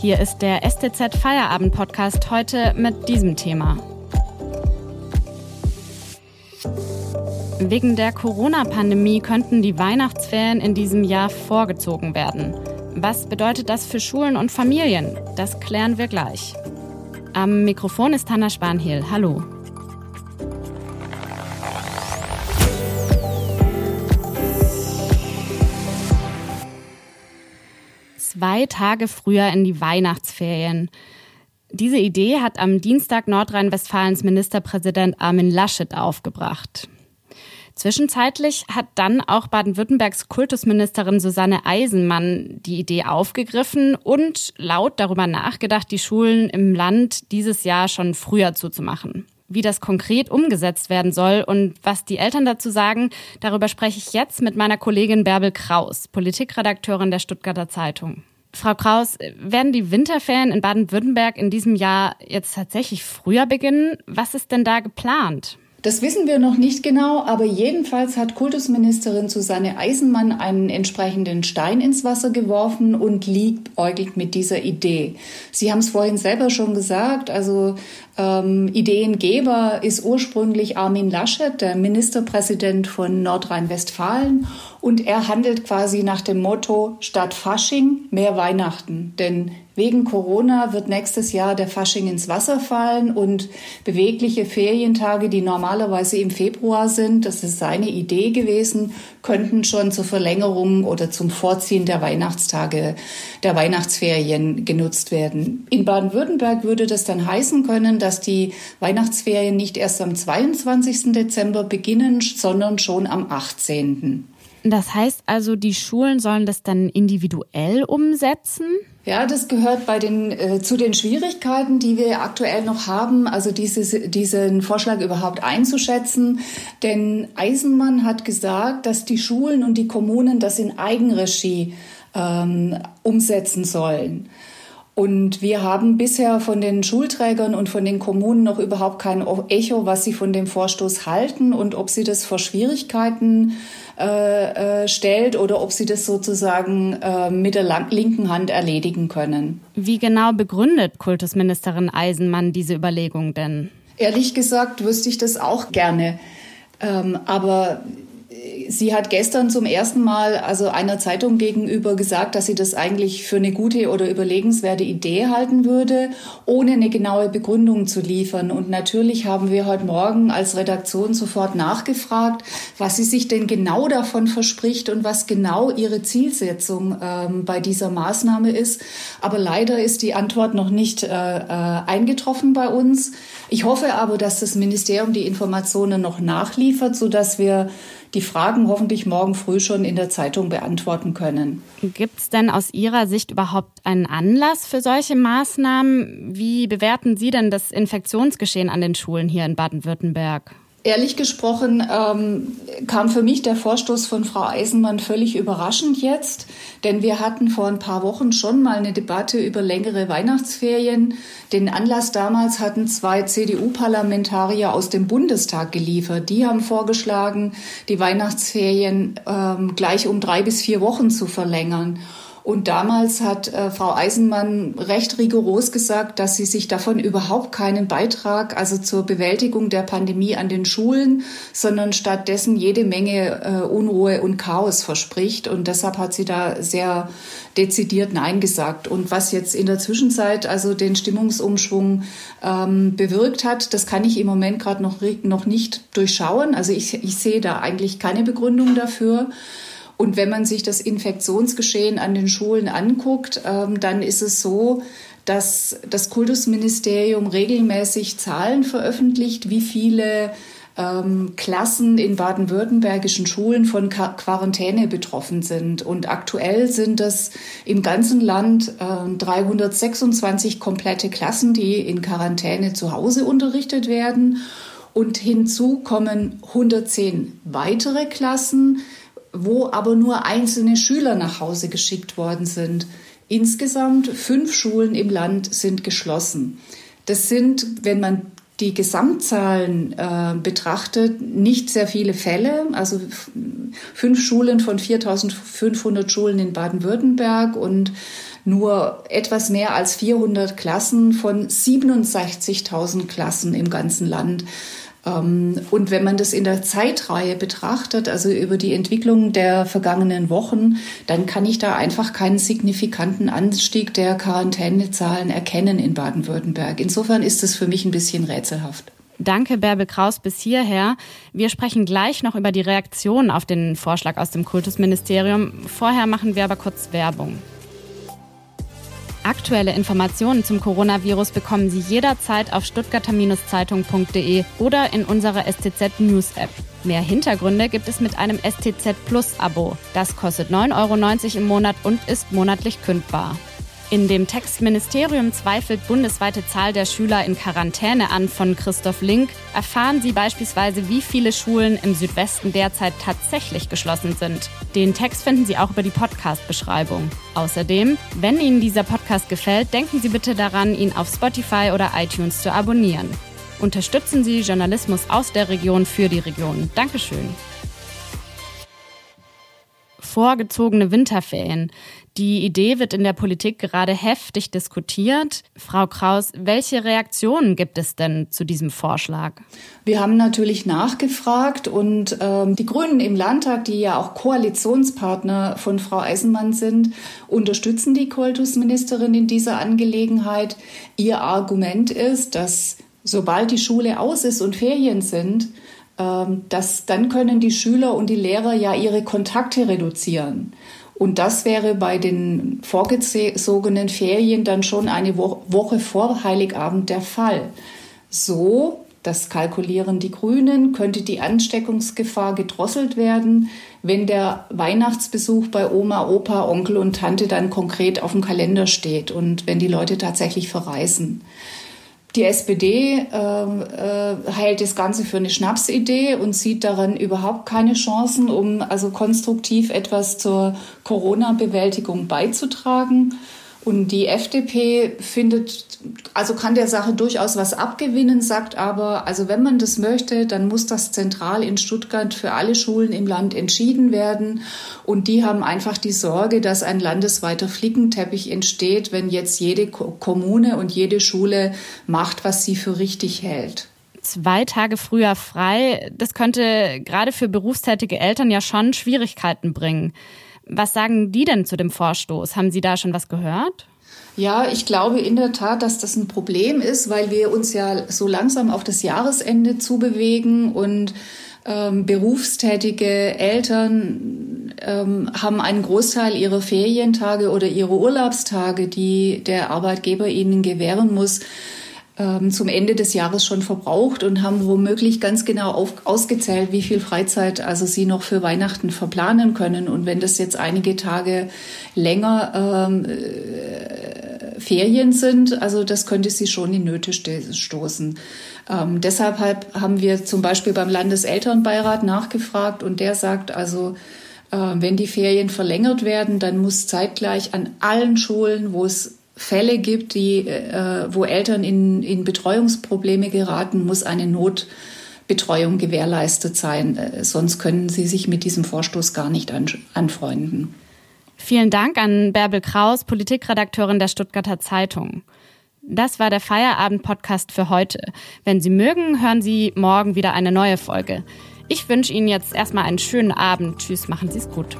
Hier ist der STZ Feierabend Podcast heute mit diesem Thema. Wegen der Corona-Pandemie könnten die Weihnachtsferien in diesem Jahr vorgezogen werden. Was bedeutet das für Schulen und Familien? Das klären wir gleich. Am Mikrofon ist Hanna Spanhiel. Hallo. Zwei Tage früher in die Weihnachtsferien. Diese Idee hat am Dienstag Nordrhein-Westfalens Ministerpräsident Armin Laschet aufgebracht. Zwischenzeitlich hat dann auch Baden-Württembergs Kultusministerin Susanne Eisenmann die Idee aufgegriffen und laut darüber nachgedacht, die Schulen im Land dieses Jahr schon früher zuzumachen. Wie das konkret umgesetzt werden soll und was die Eltern dazu sagen, darüber spreche ich jetzt mit meiner Kollegin Bärbel Kraus, Politikredakteurin der Stuttgarter Zeitung. Frau Kraus, werden die Winterferien in Baden-Württemberg in diesem Jahr jetzt tatsächlich früher beginnen? Was ist denn da geplant? Das wissen wir noch nicht genau, aber jedenfalls hat Kultusministerin Susanne Eisenmann einen entsprechenden Stein ins Wasser geworfen und liebäugelt mit dieser Idee. Sie haben es vorhin selber schon gesagt, also ähm, Ideengeber ist ursprünglich Armin Laschet, der Ministerpräsident von Nordrhein-Westfalen. Und er handelt quasi nach dem Motto, statt Fasching mehr Weihnachten. Denn wegen Corona wird nächstes Jahr der Fasching ins Wasser fallen und bewegliche Ferientage, die normalerweise im Februar sind, das ist seine Idee gewesen, könnten schon zur Verlängerung oder zum Vorziehen der Weihnachtstage, der Weihnachtsferien genutzt werden. In Baden-Württemberg würde das dann heißen können, dass die Weihnachtsferien nicht erst am 22. Dezember beginnen, sondern schon am 18. Das heißt also, die Schulen sollen das dann individuell umsetzen? Ja, das gehört bei den, äh, zu den Schwierigkeiten, die wir aktuell noch haben, also diese, diesen Vorschlag überhaupt einzuschätzen. Denn Eisenmann hat gesagt, dass die Schulen und die Kommunen das in Eigenregie ähm, umsetzen sollen. Und wir haben bisher von den Schulträgern und von den Kommunen noch überhaupt kein Echo, was sie von dem Vorstoß halten und ob sie das vor Schwierigkeiten äh, äh, stellt oder ob sie das sozusagen äh, mit der linken Hand erledigen können. Wie genau begründet Kultusministerin Eisenmann diese Überlegung denn? Ehrlich gesagt wüsste ich das auch gerne. Ähm, aber sie hat gestern zum ersten Mal also einer Zeitung gegenüber gesagt, dass sie das eigentlich für eine gute oder überlegenswerte Idee halten würde, ohne eine genaue Begründung zu liefern. Und natürlich haben wir heute Morgen als Redaktion sofort nachgefragt, was sie sich denn genau davon verspricht und was genau ihre Zielsetzung ähm, bei dieser Maßnahme ist. Aber leider ist die Antwort noch nicht äh, äh, eingetroffen bei uns. Ich hoffe aber, dass das Ministerium die Informationen noch nachliefert, sodass wir die Fragen hoffentlich morgen früh schon in der Zeitung beantworten können. Gibt es denn aus Ihrer Sicht überhaupt einen Anlass für solche Maßnahmen? Wie bewerten Sie denn das Infektionsgeschehen an den Schulen hier in Baden-Württemberg? Ehrlich gesprochen ähm, kam für mich der Vorstoß von Frau Eisenmann völlig überraschend jetzt, denn wir hatten vor ein paar Wochen schon mal eine Debatte über längere Weihnachtsferien. Den Anlass damals hatten zwei CDU-Parlamentarier aus dem Bundestag geliefert. Die haben vorgeschlagen, die Weihnachtsferien ähm, gleich um drei bis vier Wochen zu verlängern. Und damals hat äh, Frau Eisenmann recht rigoros gesagt, dass sie sich davon überhaupt keinen Beitrag, also zur Bewältigung der Pandemie an den Schulen, sondern stattdessen jede Menge äh, Unruhe und Chaos verspricht. Und deshalb hat sie da sehr dezidiert Nein gesagt. Und was jetzt in der Zwischenzeit also den Stimmungsumschwung ähm, bewirkt hat, das kann ich im Moment gerade noch, noch nicht durchschauen. Also ich, ich sehe da eigentlich keine Begründung dafür. Und wenn man sich das Infektionsgeschehen an den Schulen anguckt, ähm, dann ist es so, dass das Kultusministerium regelmäßig Zahlen veröffentlicht, wie viele ähm, Klassen in baden-württembergischen Schulen von Quarantäne betroffen sind. Und aktuell sind das im ganzen Land äh, 326 komplette Klassen, die in Quarantäne zu Hause unterrichtet werden. Und hinzu kommen 110 weitere Klassen, wo aber nur einzelne Schüler nach Hause geschickt worden sind. Insgesamt fünf Schulen im Land sind geschlossen. Das sind, wenn man die Gesamtzahlen äh, betrachtet, nicht sehr viele Fälle. Also fünf Schulen von 4500 Schulen in Baden-Württemberg und nur etwas mehr als 400 Klassen von 67.000 Klassen im ganzen Land. Ähm, und wenn man das in der Zeitreihe betrachtet, also über die Entwicklung der vergangenen Wochen, dann kann ich da einfach keinen signifikanten Anstieg der Quarantänezahlen erkennen in Baden-Württemberg. Insofern ist es für mich ein bisschen rätselhaft. Danke, Bärbel Kraus, bis hierher. Wir sprechen gleich noch über die Reaktion auf den Vorschlag aus dem Kultusministerium. Vorher machen wir aber kurz Werbung. Aktuelle Informationen zum Coronavirus bekommen Sie jederzeit auf stuttgarter-zeitung.de oder in unserer STZ News App. Mehr Hintergründe gibt es mit einem STZ Plus Abo. Das kostet 9,90 Euro im Monat und ist monatlich kündbar. In dem Text Ministerium zweifelt bundesweite Zahl der Schüler in Quarantäne an von Christoph Link erfahren Sie beispielsweise, wie viele Schulen im Südwesten derzeit tatsächlich geschlossen sind. Den Text finden Sie auch über die Podcast-Beschreibung. Außerdem, wenn Ihnen dieser Podcast gefällt, denken Sie bitte daran, ihn auf Spotify oder iTunes zu abonnieren. Unterstützen Sie Journalismus aus der Region für die Region. Dankeschön vorgezogene Winterferien. Die Idee wird in der Politik gerade heftig diskutiert. Frau Kraus, welche Reaktionen gibt es denn zu diesem Vorschlag? Wir haben natürlich nachgefragt und ähm, die Grünen im Landtag, die ja auch Koalitionspartner von Frau Eisenmann sind, unterstützen die Kultusministerin in dieser Angelegenheit. Ihr Argument ist, dass sobald die Schule aus ist und Ferien sind, dass dann können die Schüler und die Lehrer ja ihre Kontakte reduzieren. Und das wäre bei den vorgezogenen Ferien dann schon eine Woche vor Heiligabend der Fall. So, das kalkulieren die Grünen, könnte die Ansteckungsgefahr gedrosselt werden, wenn der Weihnachtsbesuch bei Oma, Opa, Onkel und Tante dann konkret auf dem Kalender steht und wenn die Leute tatsächlich verreisen. Die SPD äh, äh, hält das Ganze für eine Schnapsidee und sieht daran überhaupt keine Chancen, um also konstruktiv etwas zur Corona-Bewältigung beizutragen. Und die FDP findet, also kann der Sache durchaus was abgewinnen, sagt aber, also wenn man das möchte, dann muss das zentral in Stuttgart für alle Schulen im Land entschieden werden. Und die haben einfach die Sorge, dass ein landesweiter Flickenteppich entsteht, wenn jetzt jede Kommune und jede Schule macht, was sie für richtig hält zwei Tage früher frei, das könnte gerade für berufstätige Eltern ja schon Schwierigkeiten bringen. Was sagen die denn zu dem Vorstoß? Haben Sie da schon was gehört? Ja, ich glaube in der Tat, dass das ein Problem ist, weil wir uns ja so langsam auf das Jahresende zubewegen und ähm, berufstätige Eltern ähm, haben einen Großteil ihrer Ferientage oder ihrer Urlaubstage, die der Arbeitgeber ihnen gewähren muss, zum Ende des Jahres schon verbraucht und haben womöglich ganz genau auf, ausgezählt, wie viel Freizeit also sie noch für Weihnachten verplanen können. Und wenn das jetzt einige Tage länger ähm, äh, Ferien sind, also das könnte sie schon in Nöte stoßen. Ähm, deshalb haben wir zum Beispiel beim Landeselternbeirat nachgefragt und der sagt also, äh, wenn die Ferien verlängert werden, dann muss zeitgleich an allen Schulen, wo es Fälle gibt, die, äh, wo Eltern in, in Betreuungsprobleme geraten, muss eine Notbetreuung gewährleistet sein. Äh, sonst können sie sich mit diesem Vorstoß gar nicht an, anfreunden. Vielen Dank an Bärbel Kraus, Politikredakteurin der Stuttgarter Zeitung. Das war der Feierabend-Podcast für heute. Wenn Sie mögen, hören Sie morgen wieder eine neue Folge. Ich wünsche Ihnen jetzt erstmal einen schönen Abend. Tschüss, machen Sie es gut.